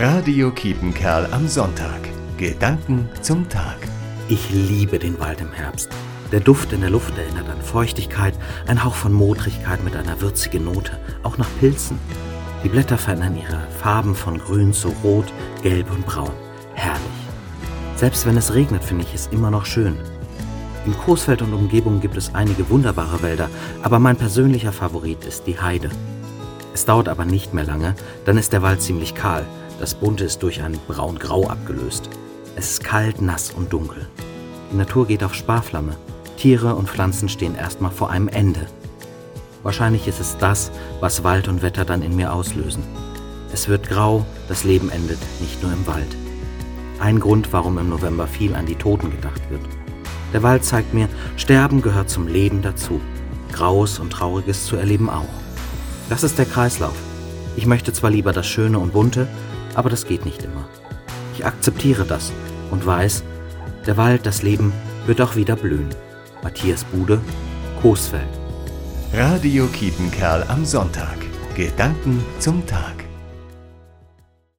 Radio Kiepenkerl am Sonntag. Gedanken zum Tag. Ich liebe den Wald im Herbst. Der Duft in der Luft erinnert an Feuchtigkeit, ein Hauch von Modrigkeit mit einer würzigen Note, auch nach Pilzen. Die Blätter verändern ihre Farben von grün zu rot, gelb und braun. Herrlich. Selbst wenn es regnet, finde ich es immer noch schön. In Coesfeld und Umgebung gibt es einige wunderbare Wälder, aber mein persönlicher Favorit ist die Heide. Es dauert aber nicht mehr lange, dann ist der Wald ziemlich kahl. Das Bunte ist durch ein braun-grau abgelöst. Es ist kalt, nass und dunkel. Die Natur geht auf Sparflamme. Tiere und Pflanzen stehen erstmal vor einem Ende. Wahrscheinlich ist es das, was Wald und Wetter dann in mir auslösen. Es wird grau, das Leben endet nicht nur im Wald. Ein Grund, warum im November viel an die Toten gedacht wird. Der Wald zeigt mir, Sterben gehört zum Leben dazu. Graues und Trauriges zu erleben auch. Das ist der Kreislauf. Ich möchte zwar lieber das Schöne und Bunte, aber das geht nicht immer. Ich akzeptiere das und weiß, der Wald, das Leben wird auch wieder blühen. Matthias Bude, Coesfeld. Radio Kiepenkerl am Sonntag. Gedanken zum Tag.